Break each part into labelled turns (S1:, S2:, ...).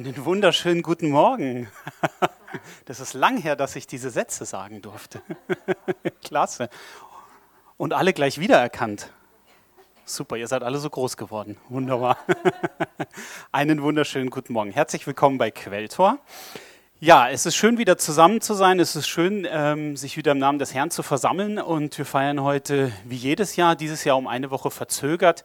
S1: Einen wunderschönen guten Morgen. Das ist lang her, dass ich diese Sätze sagen durfte. Klasse. Und alle gleich wiedererkannt. Super, ihr seid alle so groß geworden. Wunderbar. Einen wunderschönen guten Morgen. Herzlich willkommen bei Quelltor. Ja, es ist schön, wieder zusammen zu sein. Es ist schön, ähm, sich wieder im Namen des Herrn zu versammeln. Und wir feiern heute, wie jedes Jahr, dieses Jahr um eine Woche verzögert,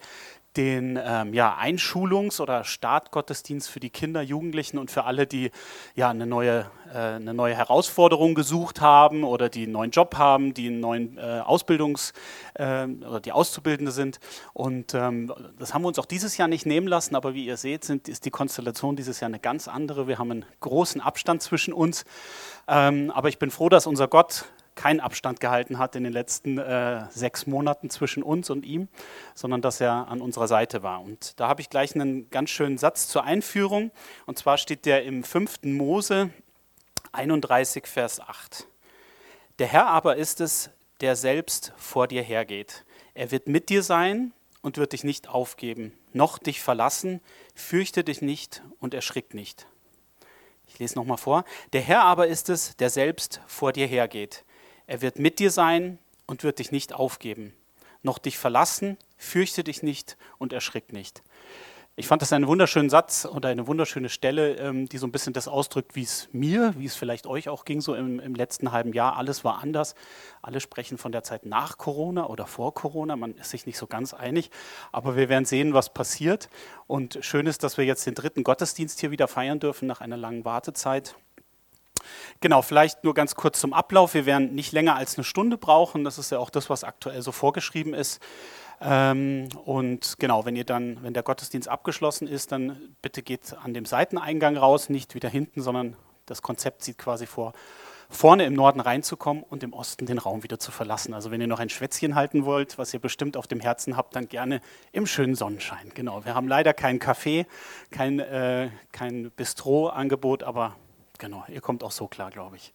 S1: den ähm, ja, Einschulungs- oder Startgottesdienst für die Kinder, Jugendlichen und für alle, die ja, eine, neue, äh, eine neue Herausforderung gesucht haben oder die einen neuen Job haben, die einen neuen äh, Ausbildungs- äh, oder die Auszubildende sind. Und ähm, das haben wir uns auch dieses Jahr nicht nehmen lassen, aber wie ihr seht, sind, ist die Konstellation dieses Jahr eine ganz andere. Wir haben einen großen Abstand zwischen uns. Ähm, aber ich bin froh, dass unser Gott keinen Abstand gehalten hat in den letzten äh, sechs Monaten zwischen uns und ihm, sondern dass er an unserer Seite war. Und da habe ich gleich einen ganz schönen Satz zur Einführung. Und zwar steht der im 5. Mose 31, Vers 8. Der Herr aber ist es, der selbst vor dir hergeht. Er wird mit dir sein und wird dich nicht aufgeben, noch dich verlassen. Fürchte dich nicht und erschrick nicht. Ich lese nochmal vor. Der Herr aber ist es, der selbst vor dir hergeht. Er wird mit dir sein und wird dich nicht aufgeben, noch dich verlassen, fürchte dich nicht und erschrick nicht. Ich fand das einen wunderschönen Satz oder eine wunderschöne Stelle, ähm, die so ein bisschen das ausdrückt, wie es mir, wie es vielleicht euch auch ging, so im, im, letzten halben Jahr. Alles war anders. Alle sprechen von der Zeit nach Corona oder vor Corona. Man ist sich nicht so ganz einig. Aber wir werden sehen, was passiert. Und schön ist, dass wir jetzt den dritten Gottesdienst hier wieder feiern dürfen nach einer langen Wartezeit. Genau, vielleicht nur ganz kurz zum Ablauf. Wir werden nicht länger als eine Stunde brauchen. Das ist ja auch das, was aktuell so vorgeschrieben ist. Ähm, und genau, wenn ihr dann, wenn der Gottesdienst abgeschlossen ist, dann bitte geht an dem Seiteneingang raus, nicht wieder hinten, sondern das Konzept sieht quasi vor, vorne im Norden reinzukommen und im Osten den Raum wieder zu verlassen. Also wenn ihr noch ein Schwätzchen halten wollt, was ihr bestimmt auf dem Herzen habt, dann gerne im schönen Sonnenschein. Genau, wir haben leider kein Café, kein, äh, kein Bistro-Angebot, aber Genau, ihr kommt auch so klar, glaube ich.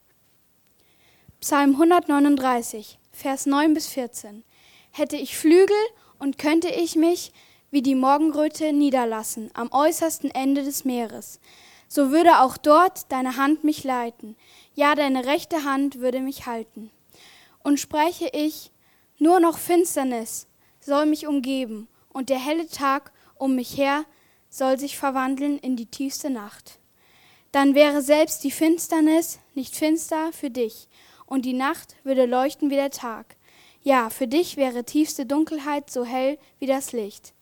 S2: Psalm 139, Vers 9 bis 14. Hätte ich Flügel und könnte ich mich wie die Morgenröte niederlassen am äußersten Ende des Meeres, so würde auch dort deine Hand mich leiten, ja deine rechte Hand würde mich halten. Und spreche ich, nur noch Finsternis soll mich umgeben, und der helle Tag um mich her soll sich verwandeln in die tiefste Nacht dann wäre selbst die Finsternis nicht finster für dich, und die Nacht würde leuchten wie der Tag. Ja, für dich wäre tiefste Dunkelheit so hell wie das Licht.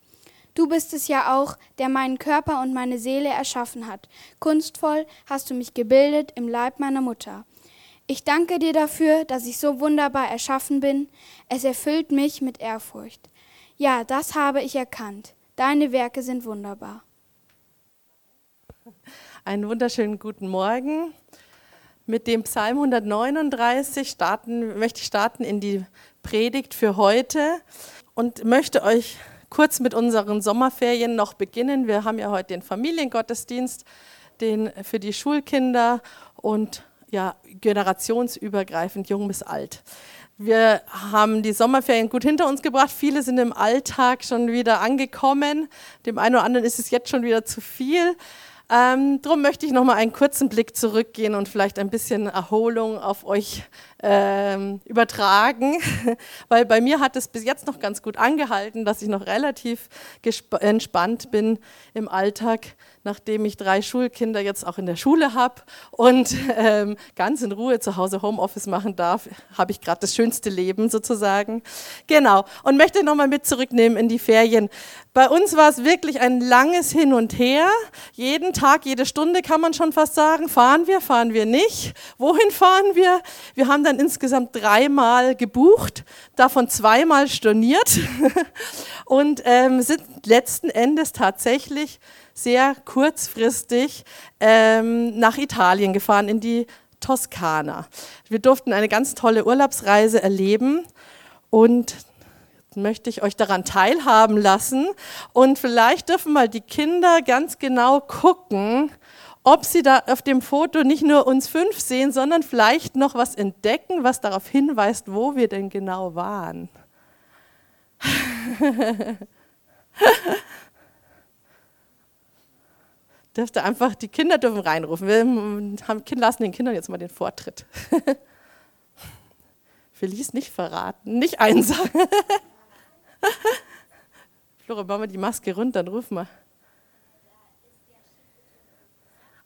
S2: Du bist es ja auch, der meinen Körper und meine Seele erschaffen hat. Kunstvoll hast du mich gebildet im Leib meiner Mutter. Ich danke dir dafür, dass ich so wunderbar erschaffen bin. Es erfüllt mich mit Ehrfurcht. Ja, das habe ich erkannt. Deine Werke sind wunderbar.
S3: Einen wunderschönen guten Morgen. Mit dem Psalm 139 starten, möchte ich starten in die Predigt für heute und möchte euch kurz mit unseren Sommerferien noch beginnen. Wir haben ja heute den Familiengottesdienst, den für die Schulkinder und ja, generationsübergreifend, jung bis alt. Wir haben die Sommerferien gut hinter uns gebracht. Viele sind im Alltag schon wieder angekommen. Dem einen oder anderen ist es jetzt schon wieder zu viel. Ähm, Darum möchte ich noch mal einen kurzen Blick zurückgehen und vielleicht ein bisschen Erholung auf euch ähm, übertragen, weil bei mir hat es bis jetzt noch ganz gut angehalten, dass ich noch relativ entspannt bin im Alltag, nachdem ich drei Schulkinder jetzt auch in der Schule habe und ähm, ganz in Ruhe zu Hause Homeoffice machen darf, habe ich gerade das schönste Leben sozusagen. Genau. Und möchte nochmal mit zurücknehmen in die Ferien. Bei uns war es wirklich ein langes Hin und Her. Jeden Tag, jede Stunde kann man schon fast sagen, fahren wir, fahren wir nicht. Wohin fahren wir? Wir haben dann insgesamt dreimal gebucht, davon zweimal storniert und ähm, sind letzten Endes tatsächlich sehr kurzfristig ähm, nach Italien gefahren, in die Toskana. Wir durften eine ganz tolle Urlaubsreise erleben und möchte ich euch daran teilhaben lassen. Und vielleicht dürfen mal die Kinder ganz genau gucken, ob sie da auf dem Foto nicht nur uns fünf sehen, sondern vielleicht noch was entdecken, was darauf hinweist, wo wir denn genau waren. Dürft ihr einfach, die Kinder dürfen reinrufen. Wir haben, lassen den Kindern jetzt mal den Vortritt. Felice nicht verraten, nicht einsagen. Flora, machen wir die Maske runter, dann ruf mal.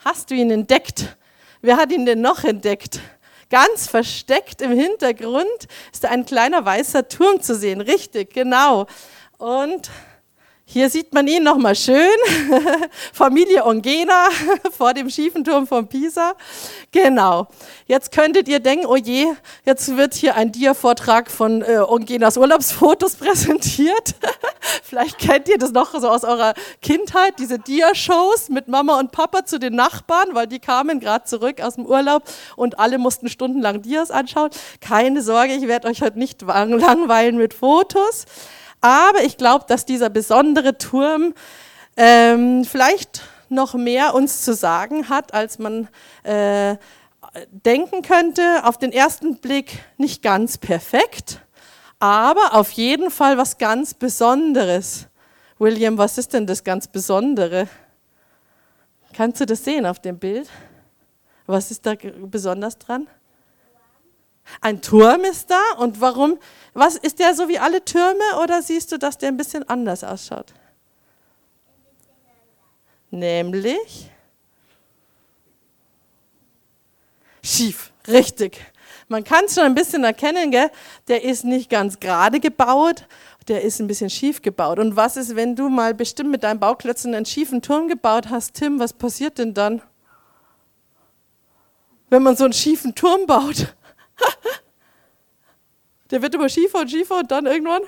S3: Hast du ihn entdeckt? Wer hat ihn denn noch entdeckt? Ganz versteckt im Hintergrund ist ein kleiner weißer Turm zu sehen. Richtig, genau. Und hier sieht man ihn nochmal schön. Familie Ongena vor dem schiefen Turm von Pisa. Genau. Jetzt könntet ihr denken, oh je, jetzt wird hier ein Dia-Vortrag von äh, Ongenas Urlaubsfotos präsentiert. Vielleicht kennt ihr das noch so aus eurer Kindheit, diese Dia-Shows mit Mama und Papa zu den Nachbarn, weil die kamen gerade zurück aus dem Urlaub und alle mussten stundenlang Dias anschauen. Keine Sorge, ich werde euch heute nicht langweilen mit Fotos. Aber ich glaube, dass dieser besondere Turm ähm, vielleicht noch mehr uns zu sagen hat, als man äh, denken könnte. Auf den ersten Blick nicht ganz perfekt, aber auf jeden Fall was ganz Besonderes. William, was ist denn das ganz Besondere? Kannst du das sehen auf dem Bild? Was ist da besonders dran? Ein Turm ist da und warum? Was ist der so wie alle Türme oder siehst du, dass der ein bisschen anders ausschaut? Nämlich schief, richtig. Man kann es schon ein bisschen erkennen, gell? der ist nicht ganz gerade gebaut, der ist ein bisschen schief gebaut. Und was ist, wenn du mal bestimmt mit deinen Bauklötzen einen schiefen Turm gebaut hast, Tim, was passiert denn dann? Wenn man so einen schiefen Turm baut? Der wird immer schiefer und schiefer und dann irgendwann.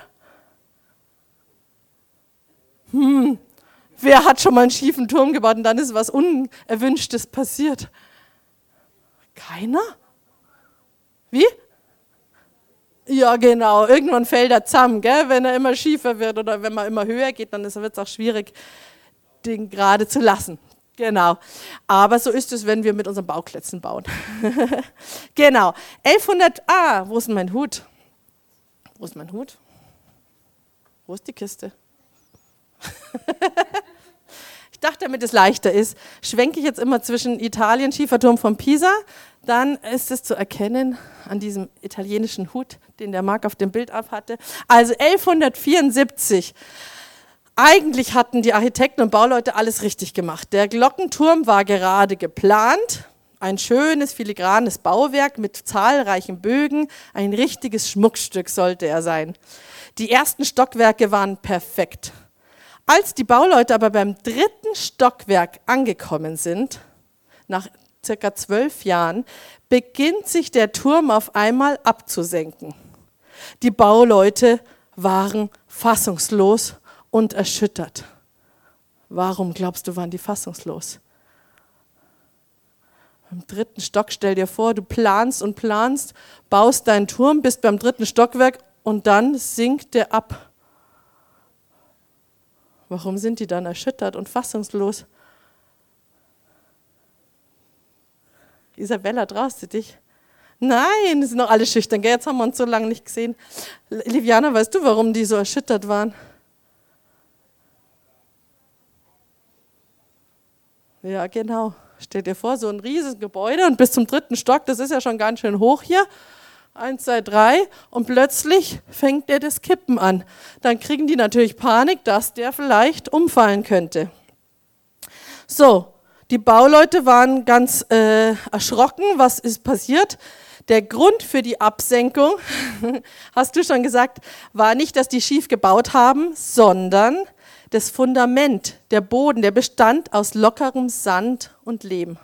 S3: Hm, wer hat schon mal einen schiefen Turm gebaut und dann ist was Unerwünschtes passiert? Keiner? Wie? Ja, genau. Irgendwann fällt er zusammen, gell? wenn er immer schiefer wird oder wenn man immer höher geht, dann wird es auch schwierig, den gerade zu lassen. Genau. Aber so ist es, wenn wir mit unseren Bauklötzen bauen. genau. 1100, ah, wo ist mein Hut? Wo ist mein Hut? Wo ist die Kiste? ich dachte, damit es leichter ist, schwenke ich jetzt immer zwischen Italien, Schieferturm von Pisa. Dann ist es zu erkennen an diesem italienischen Hut, den der Marc auf dem Bild abhatte. Also 1174 eigentlich hatten die Architekten und Bauleute alles richtig gemacht. Der Glockenturm war gerade geplant, ein schönes filigranes Bauwerk mit zahlreichen Bögen, ein richtiges Schmuckstück sollte er sein. Die ersten Stockwerke waren perfekt. Als die Bauleute aber beim dritten Stockwerk angekommen sind, nach circa zwölf Jahren, beginnt sich der Turm auf einmal abzusenken. Die Bauleute waren fassungslos und erschüttert. Warum glaubst du, waren die fassungslos? Im dritten Stock stell dir vor, du planst und planst, baust deinen Turm, bist beim dritten Stockwerk und dann sinkt der ab. Warum sind die dann erschüttert und fassungslos? Isabella, traust du dich? Nein, sind noch alle schüchtern. Jetzt haben wir uns so lange nicht gesehen. Liviana, weißt du, warum die so erschüttert waren? Ja, genau. Stell dir vor, so ein riesiges Gebäude und bis zum dritten Stock, das ist ja schon ganz schön hoch hier. Eins, zwei, drei. Und plötzlich fängt der das Kippen an. Dann kriegen die natürlich Panik, dass der vielleicht umfallen könnte. So, die Bauleute waren ganz äh, erschrocken. Was ist passiert? Der Grund für die Absenkung, hast du schon gesagt, war nicht, dass die schief gebaut haben, sondern das Fundament, der Boden, der bestand aus lockerem Sand und Lehm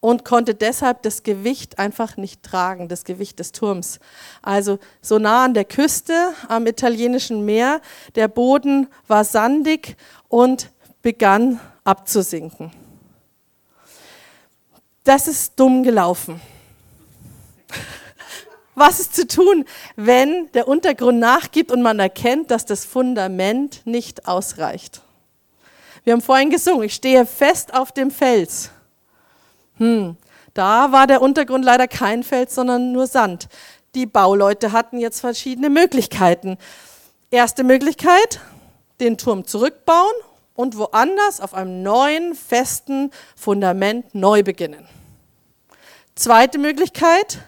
S3: und konnte deshalb das Gewicht einfach nicht tragen, das Gewicht des Turms. Also so nah an der Küste am italienischen Meer, der Boden war sandig und begann abzusinken. Das ist dumm gelaufen. Was ist zu tun, wenn der Untergrund nachgibt und man erkennt, dass das Fundament nicht ausreicht? Wir haben vorhin gesungen, ich stehe fest auf dem Fels. Hm, da war der Untergrund leider kein Fels, sondern nur Sand. Die Bauleute hatten jetzt verschiedene Möglichkeiten. Erste Möglichkeit, den Turm zurückbauen und woanders auf einem neuen, festen Fundament neu beginnen. Zweite Möglichkeit,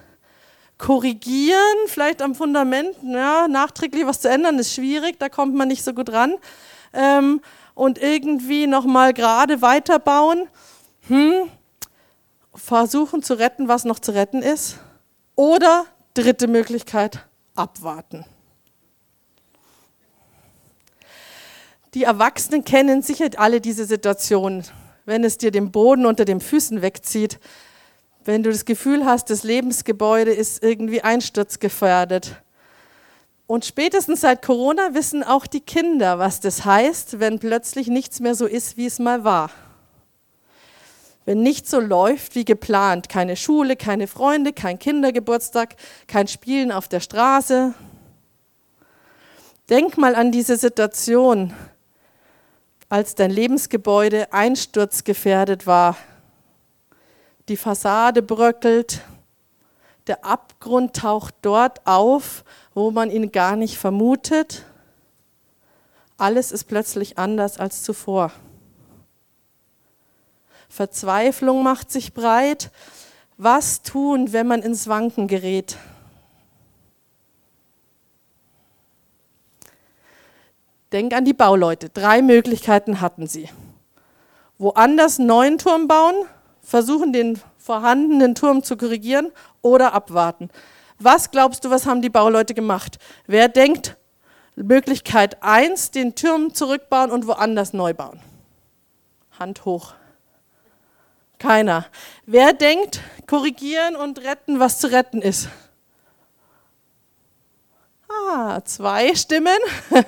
S3: korrigieren, vielleicht am Fundament, ja, nachträglich was zu ändern, ist schwierig, da kommt man nicht so gut ran. Ähm, und irgendwie nochmal gerade weiterbauen. Hm, versuchen zu retten, was noch zu retten ist. Oder dritte Möglichkeit, abwarten. Die Erwachsenen kennen sicher alle diese Situation, wenn es dir den Boden unter den Füßen wegzieht, wenn du das Gefühl hast, das Lebensgebäude ist irgendwie einsturzgefährdet. Und spätestens seit Corona wissen auch die Kinder, was das heißt, wenn plötzlich nichts mehr so ist, wie es mal war. Wenn nichts so läuft wie geplant, keine Schule, keine Freunde, kein Kindergeburtstag, kein Spielen auf der Straße. Denk mal an diese Situation, als dein Lebensgebäude einsturzgefährdet war. Die Fassade bröckelt, der Abgrund taucht dort auf, wo man ihn gar nicht vermutet. Alles ist plötzlich anders als zuvor. Verzweiflung macht sich breit. Was tun, wenn man ins Wanken gerät? Denk an die Bauleute. Drei Möglichkeiten hatten sie. Woanders einen neuen Turm bauen, versuchen den vorhandenen Turm zu korrigieren oder abwarten. Was glaubst du, was haben die Bauleute gemacht? Wer denkt, Möglichkeit 1, den Turm zurückbauen und woanders neu bauen? Hand hoch. Keiner. Wer denkt, korrigieren und retten, was zu retten ist? Ah, zwei Stimmen.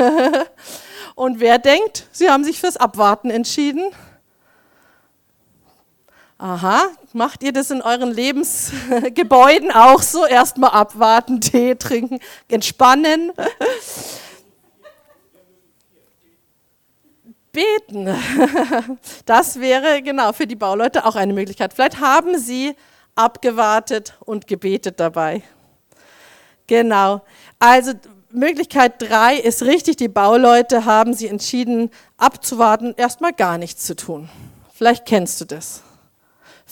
S3: und wer denkt, sie haben sich fürs Abwarten entschieden? Aha, macht ihr das in euren Lebensgebäuden auch so? Erstmal abwarten, Tee trinken, entspannen. Beten. Das wäre genau für die Bauleute auch eine Möglichkeit. Vielleicht haben sie abgewartet und gebetet dabei. Genau. Also Möglichkeit drei ist richtig, die Bauleute haben sie entschieden, abzuwarten, erstmal gar nichts zu tun. Vielleicht kennst du das.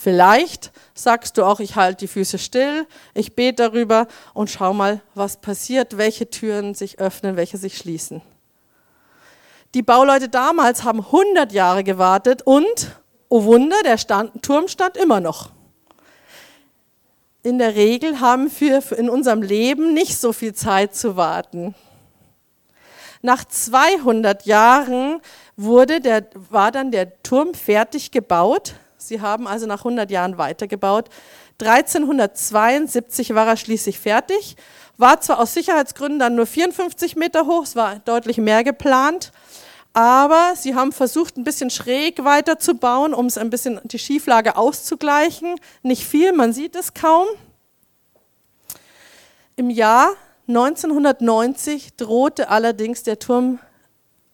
S3: Vielleicht sagst du auch, ich halte die Füße still, ich bete darüber und schau mal, was passiert, welche Türen sich öffnen, welche sich schließen. Die Bauleute damals haben 100 Jahre gewartet und, oh Wunder, der stand, Turm stand immer noch. In der Regel haben wir in unserem Leben nicht so viel Zeit zu warten. Nach 200 Jahren wurde der, war dann der Turm fertig gebaut, Sie haben also nach 100 Jahren weitergebaut. 1372 war er schließlich fertig, war zwar aus Sicherheitsgründen dann nur 54 Meter hoch, es war deutlich mehr geplant, aber sie haben versucht, ein bisschen schräg weiterzubauen, um es ein bisschen die Schieflage auszugleichen. Nicht viel, man sieht es kaum. Im Jahr 1990 drohte allerdings der Turm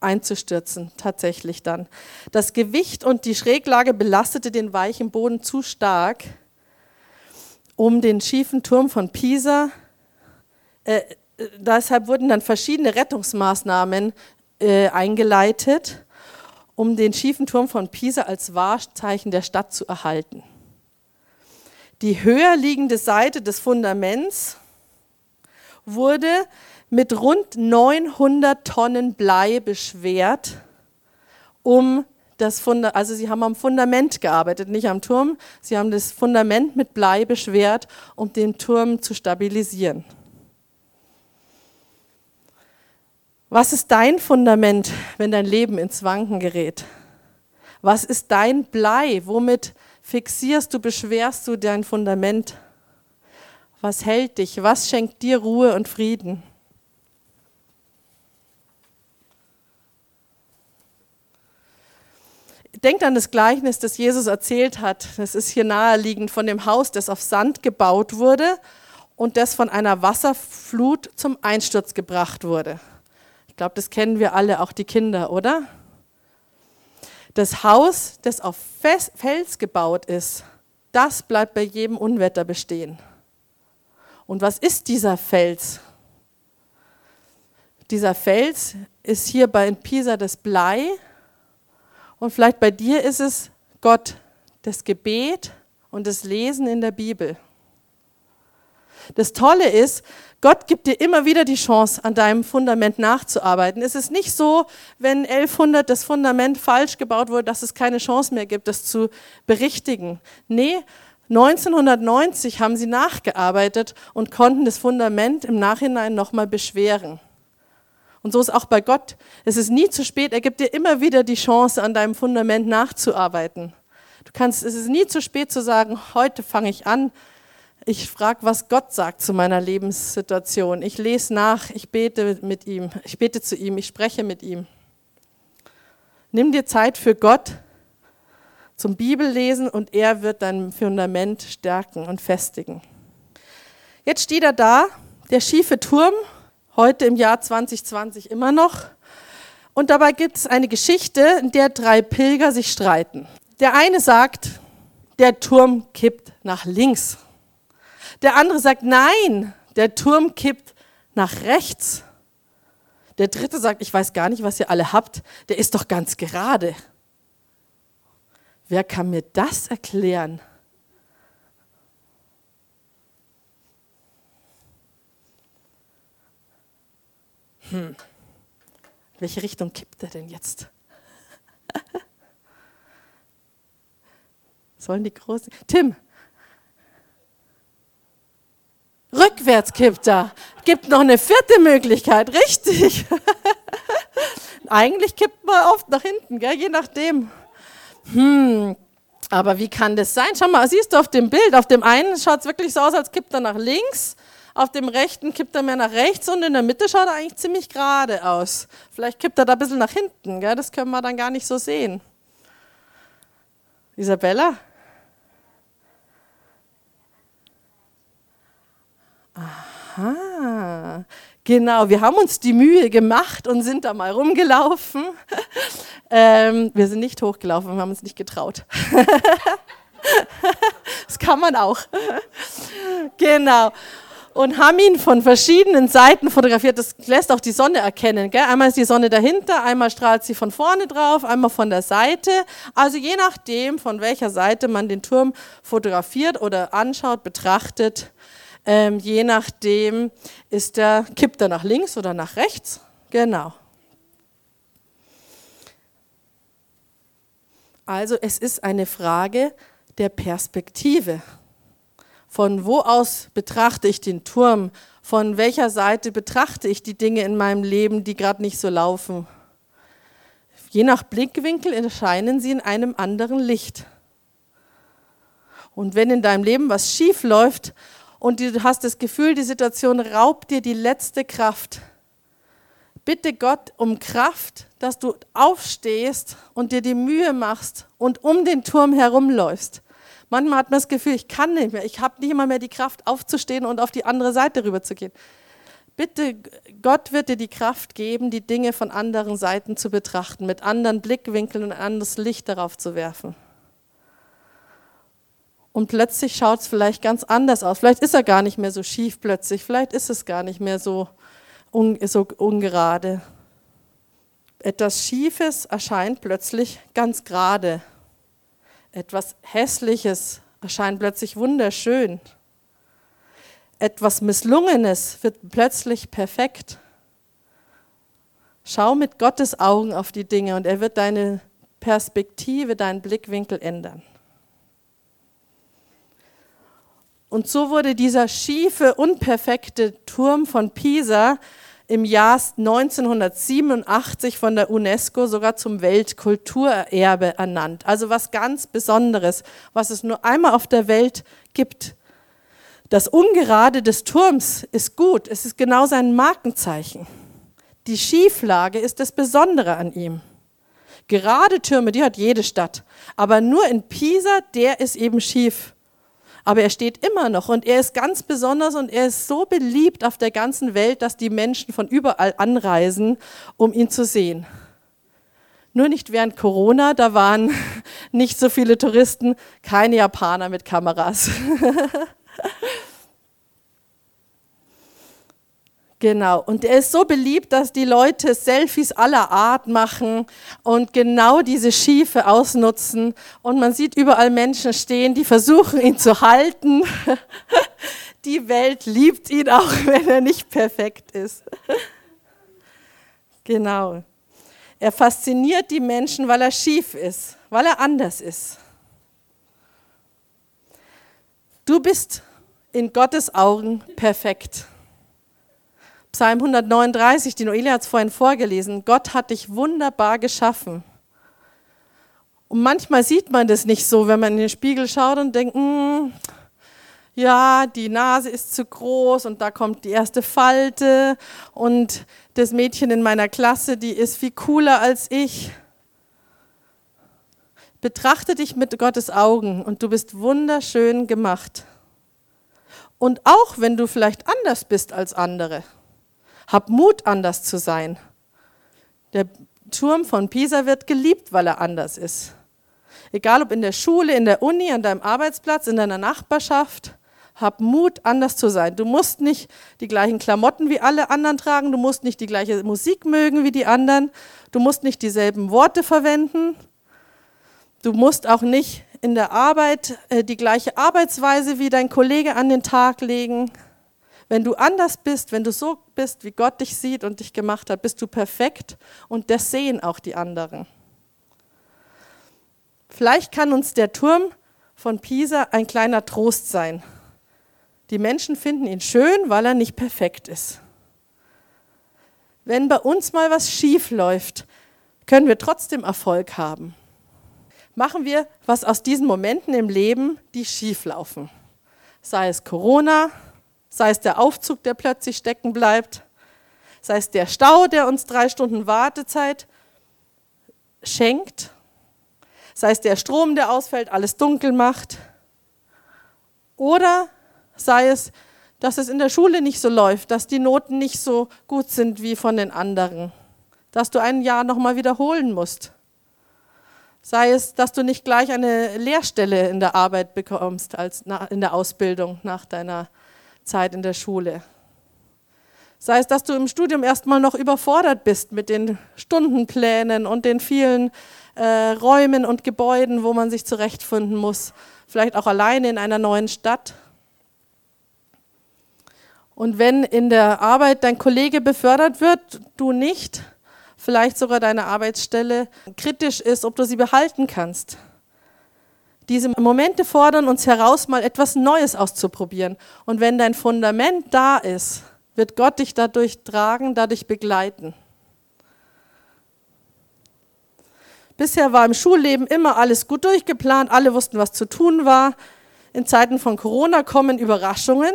S3: einzustürzen, tatsächlich dann. Das Gewicht und die Schräglage belastete den weichen Boden zu stark, um den schiefen Turm von Pisa. Äh, deshalb wurden dann verschiedene Rettungsmaßnahmen äh, eingeleitet, um den schiefen Turm von Pisa als Wahrzeichen der Stadt zu erhalten. Die höher liegende Seite des Fundaments wurde mit rund 900 Tonnen Blei beschwert, um das Fundament, also sie haben am Fundament gearbeitet, nicht am Turm. Sie haben das Fundament mit Blei beschwert, um den Turm zu stabilisieren. Was ist dein Fundament, wenn dein Leben ins Wanken gerät? Was ist dein Blei? Womit fixierst du, beschwerst du dein Fundament? Was hält dich? Was schenkt dir Ruhe und Frieden? Denkt an das Gleichnis, das Jesus erzählt hat. Das ist hier naheliegend von dem Haus, das auf Sand gebaut wurde und das von einer Wasserflut zum Einsturz gebracht wurde. Ich glaube, das kennen wir alle, auch die Kinder, oder? Das Haus, das auf Fels gebaut ist, das bleibt bei jedem Unwetter bestehen. Und was ist dieser Fels? Dieser Fels ist hier bei Pisa das Blei Und vielleicht bei dir ist es Gott, das Gebet und das Lesen in der Bibel. Das Tolle ist, Gott gibt dir immer wieder die Chance, an deinem Fundament nachzuarbeiten. Es ist nicht so, wenn 1100 das Fundament falsch gebaut wurde, dass es keine Chance mehr gibt, das zu berichtigen. Nee, 1990 haben sie nachgearbeitet und konnten das Fundament im Nachhinein nochmal beschweren. Und so ist auch bei Gott. Es ist nie zu spät. Er gibt dir immer wieder die Chance, an deinem Fundament nachzuarbeiten. Du kannst, es ist nie zu spät zu sagen, heute fange ich an. Ich frage, was Gott sagt zu meiner Lebenssituation. Ich lese nach, ich bete mit ihm, ich bete zu ihm, ich spreche mit ihm. Nimm dir Zeit für Gott zum Bibellesen und er wird dein Fundament stärken und festigen. Jetzt steht er da, der schiefe Turm, heute im Jahr 2020 immer noch. Und dabei gibt es eine Geschichte, in der drei Pilger sich streiten. Der eine sagt, der Turm kippt nach links. Der andere sagt, nein, der Turm kippt nach rechts. Der dritte sagt, ich weiß gar nicht, was ihr alle habt, der ist doch ganz gerade. Wer kann mir das erklären? Hm. Welche Richtung kippt er denn jetzt? Sollen die großen. Tim! Rückwärts kippt er. Gibt noch eine vierte Möglichkeit, richtig. Eigentlich kippt man oft nach hinten, gell? je nachdem. Hm, aber wie kann das sein? Schau mal, siehst du auf dem Bild, auf dem einen schaut es wirklich so aus, als kippt er nach links, auf dem rechten kippt er mehr nach rechts und in der Mitte schaut er eigentlich ziemlich gerade aus. Vielleicht kippt er da ein bisschen nach hinten, gell? das können wir dann gar nicht so sehen. Isabella? Aha, genau, wir haben uns die Mühe gemacht und sind da mal rumgelaufen. Ähm, wir sind nicht hochgelaufen, wir haben uns nicht getraut. das kann man auch. genau. Und haben ihn von verschiedenen Seiten fotografiert. Das lässt auch die Sonne erkennen. Gell? Einmal ist die Sonne dahinter, einmal strahlt sie von vorne drauf, einmal von der Seite. Also je nachdem, von welcher Seite man den Turm fotografiert oder anschaut, betrachtet, ähm, je nachdem ist der, kippt er nach links oder nach rechts. Genau. Also es ist eine Frage der Perspektive. Von wo aus betrachte ich den Turm? Von welcher Seite betrachte ich die Dinge in meinem Leben, die gerade nicht so laufen? Je nach Blickwinkel erscheinen sie in einem anderen Licht. Und wenn in deinem Leben was schief läuft und du hast das Gefühl, die Situation raubt dir die letzte Kraft, bitte Gott um Kraft, dass du aufstehst und dir die Mühe machst und um den Turm herumläufst. Manchmal hat man das Gefühl, ich kann nicht mehr, ich habe nicht immer mehr die Kraft aufzustehen und auf die andere Seite rüber zu gehen. Bitte, Gott wird dir die Kraft geben, die Dinge von anderen Seiten zu betrachten, mit anderen Blickwinkeln und ein anderes Licht darauf zu werfen. Und plötzlich schaut es vielleicht ganz anders aus. Vielleicht ist er gar nicht mehr so schief plötzlich, vielleicht ist es gar nicht mehr so un, so ungerade. Etwas Schiefes erscheint plötzlich ganz gerade. Etwas Hässliches erscheint plötzlich wunderschön. Etwas Misslungenes wird plötzlich perfekt. Schau mit Gottes Augen auf die Dinge und er wird deine Perspektive, deinen Blickwinkel ändern. Und so wurde dieser schiefe, unperfekte Turm von Pisa im Jahr 1987 von der UNESCO sogar zum Weltkulturerbe ernannt. Also was ganz Besonderes, was es nur einmal auf der Welt gibt. Das Ungerade des Turms ist gut, es ist genau sein Markenzeichen. Die Schieflage ist das Besondere an ihm. Gerade Türme, die hat jede Stadt, aber nur in Pisa, der ist eben schief aber er steht immer noch und er ist ganz besonders und er ist so beliebt auf der ganzen Welt, dass die Menschen von überall anreisen, um ihn zu sehen. Nur nicht während Corona, da waren nicht so viele Touristen, keine Japaner mit Kameras. Genau, und er ist so beliebt, dass die Leute Selfies aller Art machen und genau diese Schiefe ausnutzen. Und man sieht überall Menschen stehen, die versuchen, ihn zu halten. Die Welt liebt ihn auch, wenn er nicht perfekt ist. Genau. Er fasziniert die Menschen, weil er schief ist, weil er anders ist. Du bist in Gottes Augen perfekt. Psalm 139, die Noelia hat es vorhin vorgelesen. Gott hat dich wunderbar geschaffen. Und manchmal sieht man das nicht so, wenn man in den Spiegel schaut und denkt, hm, ja, die Nase ist zu groß und da kommt die erste Falte und das Mädchen in meiner Klasse, die ist viel cooler als ich. Betrachte dich mit Gottes Augen und du bist wunderschön gemacht. Und auch wenn du vielleicht anders bist als andere. Hab Mut, anders zu sein. Der Turm von Pisa wird geliebt, weil er anders ist. Egal ob in der Schule, in der Uni, an deinem Arbeitsplatz, in deiner Nachbarschaft, hab Mut, anders zu sein. Du musst nicht die gleichen Klamotten wie alle anderen tragen, du musst nicht die gleiche Musik mögen wie die anderen, du musst nicht dieselben Worte verwenden, du musst auch nicht in der Arbeit äh, die gleiche Arbeitsweise wie dein Kollege an den Tag legen. Wenn du anders bist, wenn du so bist, wie Gott dich sieht und dich gemacht hat, bist du perfekt und das sehen auch die anderen. Vielleicht kann uns der Turm von Pisa ein kleiner Trost sein. Die Menschen finden ihn schön, weil er nicht perfekt ist. Wenn bei uns mal was schief läuft, können wir trotzdem Erfolg haben. Machen wir was aus diesen Momenten im Leben, die schief laufen. Sei es Corona, sei es der Aufzug, der plötzlich stecken bleibt, sei es der Stau, der uns drei Stunden Wartezeit schenkt, sei es der Strom, der ausfällt, alles dunkel macht, oder sei es, dass es in der Schule nicht so läuft, dass die Noten nicht so gut sind wie von den anderen, dass du ein Jahr nochmal wiederholen musst. Sei es, dass du nicht gleich eine Lehrstelle in der Arbeit bekommst als in der Ausbildung nach deiner Zeit in der Schule. Sei es, dass du im Studium erstmal noch überfordert bist mit den Stundenplänen und den vielen äh, Räumen und Gebäuden, wo man sich zurechtfinden muss. Vielleicht auch alleine in einer neuen Stadt. Und wenn in der Arbeit dein Kollege befördert wird, du nicht, vielleicht sogar deine Arbeitsstelle kritisch ist, ob du sie behalten kannst. Diese Momente fordern uns heraus, mal etwas Neues auszuprobieren. Und wenn dein Fundament da ist, wird Gott dich dadurch tragen, dadurch begleiten. Bisher war im Schulleben immer alles gut durchgeplant, alle wussten, was zu tun war. In Zeiten von Corona kommen Überraschungen,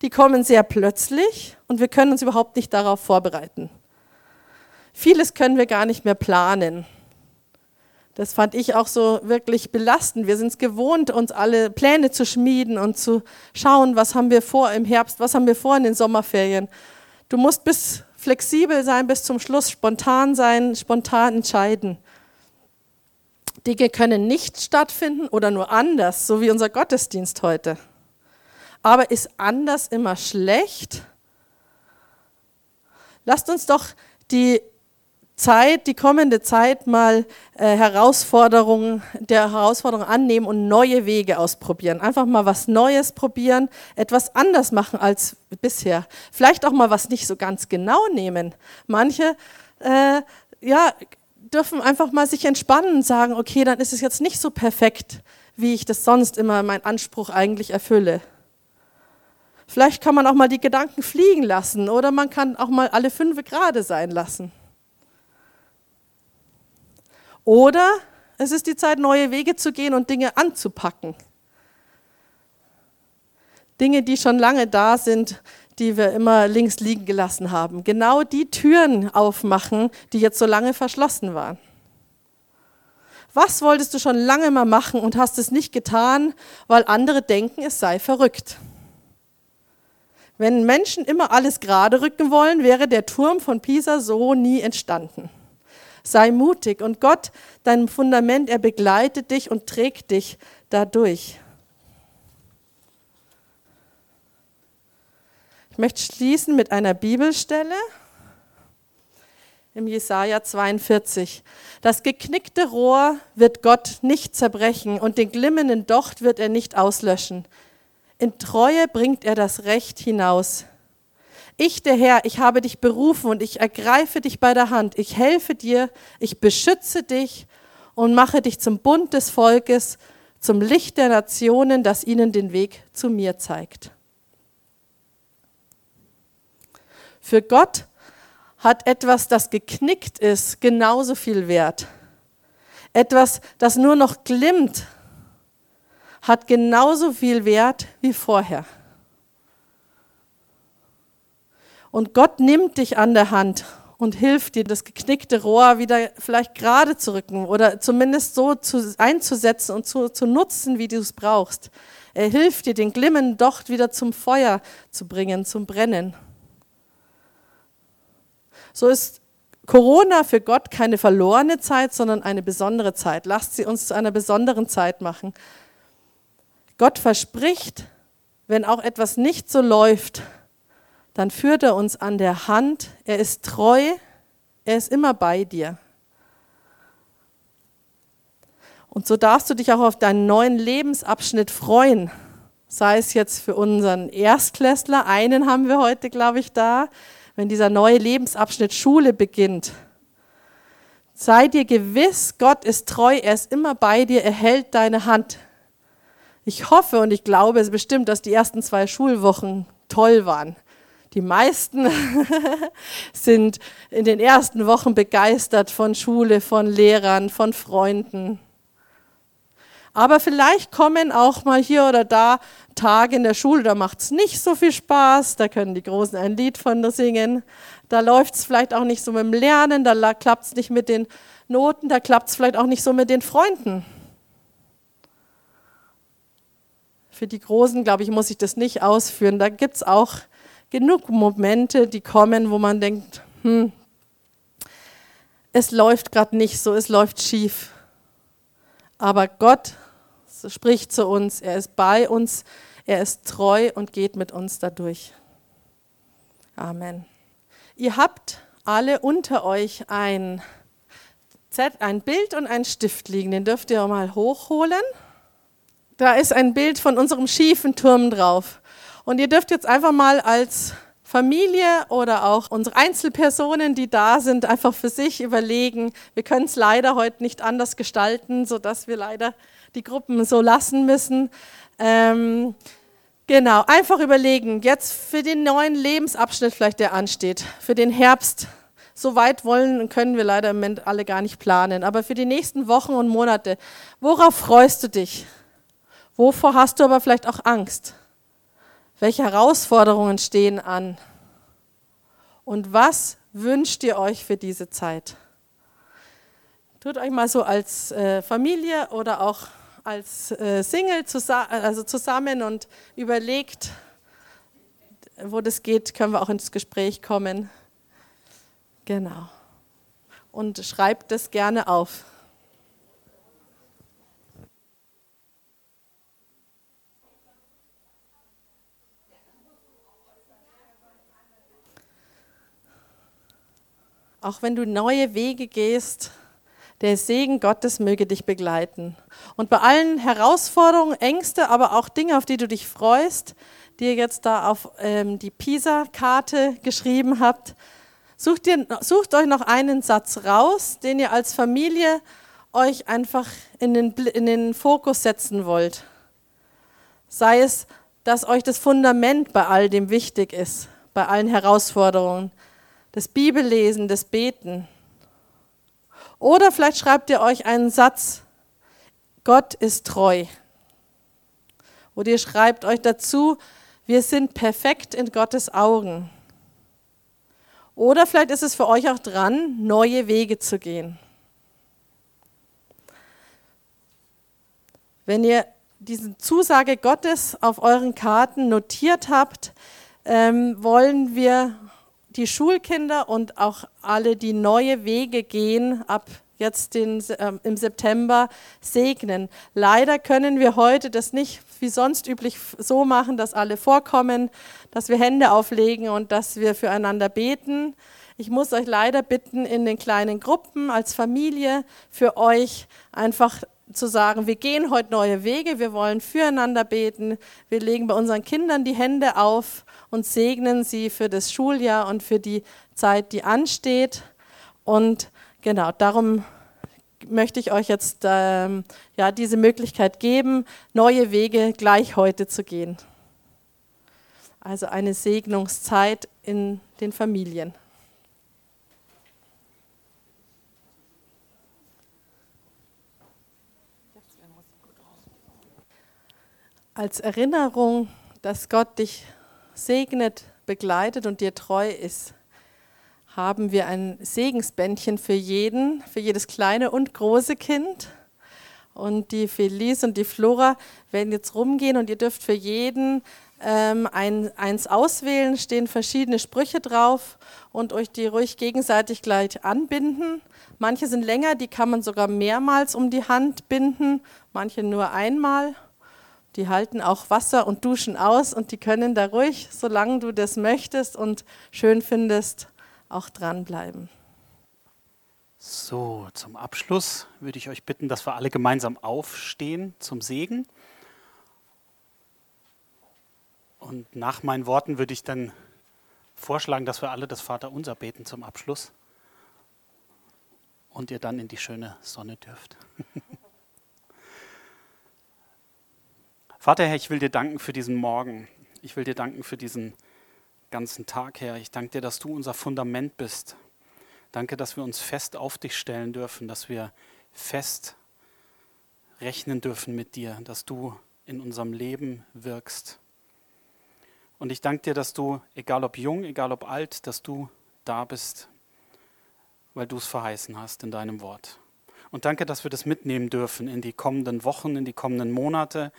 S3: die kommen sehr plötzlich und wir können uns überhaupt nicht darauf vorbereiten. Vieles können wir gar nicht mehr planen. Das fand ich auch so wirklich belastend. Wir sind es gewohnt, uns alle Pläne zu schmieden und zu schauen, was haben wir vor im Herbst, was haben wir vor in den Sommerferien. Du musst bis flexibel sein, bis zum Schluss spontan sein, spontan entscheiden. Dinge können nicht stattfinden oder nur anders, so wie unser Gottesdienst heute. Aber ist anders immer schlecht? Lasst uns doch die Zeit, die kommende Zeit mal äh, Herausforderungen, der Herausforderung annehmen und neue Wege ausprobieren. Einfach mal was Neues probieren, etwas anders machen als bisher. Vielleicht auch mal was nicht so ganz genau nehmen. Manche, äh, ja, dürfen einfach mal sich entspannen und sagen, okay, dann ist es jetzt nicht so perfekt, wie ich das sonst immer meinen Anspruch eigentlich erfülle. Vielleicht kann man auch mal die Gedanken fliegen lassen oder man kann auch mal alle fünf gerade sein lassen. Oder es ist die Zeit, neue Wege zu gehen und Dinge anzupacken. Dinge, die schon lange da sind, die wir immer links liegen gelassen haben. Genau die Türen aufmachen, die jetzt so lange verschlossen waren. Was wolltest du schon lange mal machen und hast es nicht getan, weil andere denken, es sei verrückt? Wenn Menschen immer alles gerade rücken wollen, wäre der Turm von Pisa so nie entstanden. Sei mutig und Gott, dein Fundament, er begleitet dich und trägt dich dadurch. Ich möchte schließen mit einer Bibelstelle im Jesaja 42. Das geknickte Rohr wird Gott nicht zerbrechen und den glimmenden Docht wird er nicht auslöschen. In Treue bringt er das Recht hinaus. Ich, der Herr, ich habe dich berufen und ich ergreife dich bei der Hand. Ich helfe dir, ich beschütze dich und mache dich zum Bund des Volkes, zum Licht der Nationen, das ihnen den Weg zu mir zeigt. Für Gott hat etwas, das geknickt ist, genauso viel Wert. Etwas, das nur noch glimmt, hat genauso viel Wert wie vorher. Und Gott nimmt dich an der Hand und hilft dir, das geknickte Rohr wieder vielleicht gerade zu rücken oder zumindest so zu, einzusetzen und zu, zu nutzen, wie du es brauchst. Er hilft dir, den glimmenden Docht wieder zum Feuer zu bringen, zum Brennen. So ist Corona für Gott keine verlorene Zeit, sondern eine besondere Zeit. Lasst sie uns zu einer besonderen Zeit machen. Gott verspricht, wenn auch etwas nicht so läuft, dann führt er uns an der Hand. Er ist treu, er ist immer bei dir. Und so darfst du dich auch auf deinen neuen Lebensabschnitt freuen. Sei es jetzt für unseren Erstklässler, einen haben wir heute, glaube ich, da, wenn dieser neue Lebensabschnitt Schule beginnt. Sei dir gewiss, Gott ist treu, er ist immer bei dir, er hält deine Hand. Ich hoffe und ich glaube es bestimmt, dass die ersten zwei Schulwochen toll waren. Die meisten sind in den ersten Wochen begeistert von Schule, von Lehrern, von Freunden. Aber vielleicht kommen auch mal hier oder da Tage in der Schule, da macht es nicht so viel Spaß, da können die Großen ein Lied von singen. Da läuft es vielleicht auch nicht so mit dem Lernen, da klappt es nicht mit den Noten, da klappt es vielleicht auch nicht so mit den Freunden. Für die Großen, glaube ich, muss ich das nicht ausführen. Da gibt es auch genug Momente, die kommen, wo man denkt, hm, es läuft gerade nicht so, es läuft schief. Aber Gott spricht zu uns, er ist bei uns, er ist treu und geht mit uns dadurch. Amen. Ihr habt alle unter euch ein, ein Bild und ein Stift liegen, den dürft ihr mal hochholen. Da ist ein Bild von unserem schiefen Turm drauf. Und ihr dürft jetzt einfach mal als Familie oder auch unsere Einzelpersonen, die da sind, einfach für sich überlegen. Wir können es leider heute nicht anders gestalten, sodass wir leider die Gruppen so lassen müssen. Ähm, genau, einfach überlegen, jetzt für den neuen Lebensabschnitt vielleicht, der ansteht, für den Herbst. So weit wollen und können wir leider im Moment alle gar nicht planen. Aber für die nächsten Wochen und Monate, worauf freust du dich? Wovor hast du aber vielleicht auch Angst? Welche Herausforderungen stehen an? Und was wünscht ihr euch für diese Zeit? Tut euch mal so als äh, Familie oder auch als äh, Single zusa also zusammen und überlegt, wo das geht, können wir auch ins Gespräch kommen. Genau. Und schreibt das gerne auf. Auch wenn du neue Wege gehst, der Segen Gottes möge dich begleiten. Und bei allen Herausforderungen, Ängste, aber auch Dinge, auf die du dich freust, die ihr jetzt da auf ähm, die PISA-Karte geschrieben habt, sucht, ihr, sucht euch noch einen Satz raus, den ihr als Familie euch einfach in den, in den Fokus setzen wollt. Sei es, dass euch das Fundament bei all dem wichtig ist, bei allen Herausforderungen. Das Bibellesen, das Beten, oder vielleicht schreibt ihr euch einen Satz, Gott ist treu. Oder ihr schreibt euch dazu, wir sind perfekt in Gottes Augen. Oder vielleicht ist es für euch auch dran, neue Wege zu gehen. Wenn ihr diese Zusage Gottes auf euren Karten notiert habt, ähm, wollen wir die Schulkinder und auch alle, die neue Wege gehen, ab jetzt den, äh, im September segnen. Leider können wir heute das nicht wie sonst üblich so machen, dass alle vorkommen, dass wir Hände auflegen und dass wir füreinander beten. Ich muss euch leider bitten, in den kleinen Gruppen als Familie für euch einfach zu sagen, wir gehen heute neue Wege, wir wollen füreinander beten, wir legen bei unseren Kindern die Hände auf und segnen sie für das Schuljahr und für die Zeit, die ansteht. Und genau, darum möchte ich euch jetzt ähm, ja, diese Möglichkeit geben, neue Wege gleich heute zu gehen. Also eine Segnungszeit in den Familien. Als Erinnerung, dass Gott dich segnet, begleitet und dir treu ist, haben wir ein Segensbändchen für jeden, für jedes kleine und große Kind. Und die Felice und die Flora werden jetzt rumgehen und ihr dürft für jeden ähm, ein, eins auswählen, stehen verschiedene Sprüche drauf und euch die ruhig gegenseitig gleich anbinden. Manche sind länger, die kann man sogar mehrmals um die Hand binden, manche nur einmal. Die halten auch Wasser und Duschen aus und die können da ruhig, solange du das möchtest und schön findest, auch dranbleiben.
S1: So, zum Abschluss würde ich euch bitten, dass wir alle gemeinsam aufstehen zum Segen. Und nach meinen Worten würde ich dann vorschlagen, dass wir alle das Vaterunser beten zum Abschluss und ihr dann in die schöne Sonne dürft. Vater Herr, ich will dir danken für diesen Morgen. Ich will dir danken für diesen ganzen Tag, Herr. Ich danke dir, dass du unser Fundament bist. Danke, dass wir uns fest auf dich stellen dürfen, dass wir fest rechnen dürfen mit dir, dass du in unserem Leben wirkst. Und ich danke dir, dass du, egal ob jung, egal ob alt, dass du da bist, weil du es verheißen hast in deinem Wort. Und danke, dass wir das mitnehmen dürfen in die kommenden Wochen, in die kommenden Monate,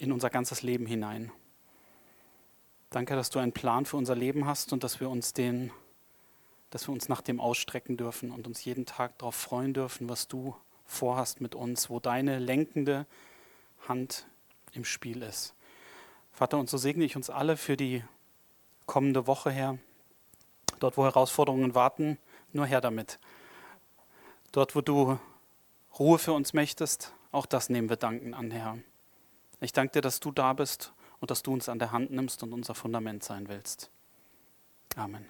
S1: in unser ganzes Leben hinein. Danke, dass du einen Plan für unser Leben hast und dass wir uns den, dass wir uns nach dem ausstrecken dürfen und uns jeden Tag darauf freuen dürfen, was du vorhast mit uns, wo deine lenkende Hand im Spiel ist. Vater, und so segne ich uns alle für die kommende Woche, Herr. Dort, wo Herausforderungen warten, nur her damit. Dort, wo du Ruhe für uns möchtest, auch das nehmen wir danken an, Herr. Ich danke dir, dass du da bist und dass du uns an der Hand nimmst und unser Fundament sein willst. Amen.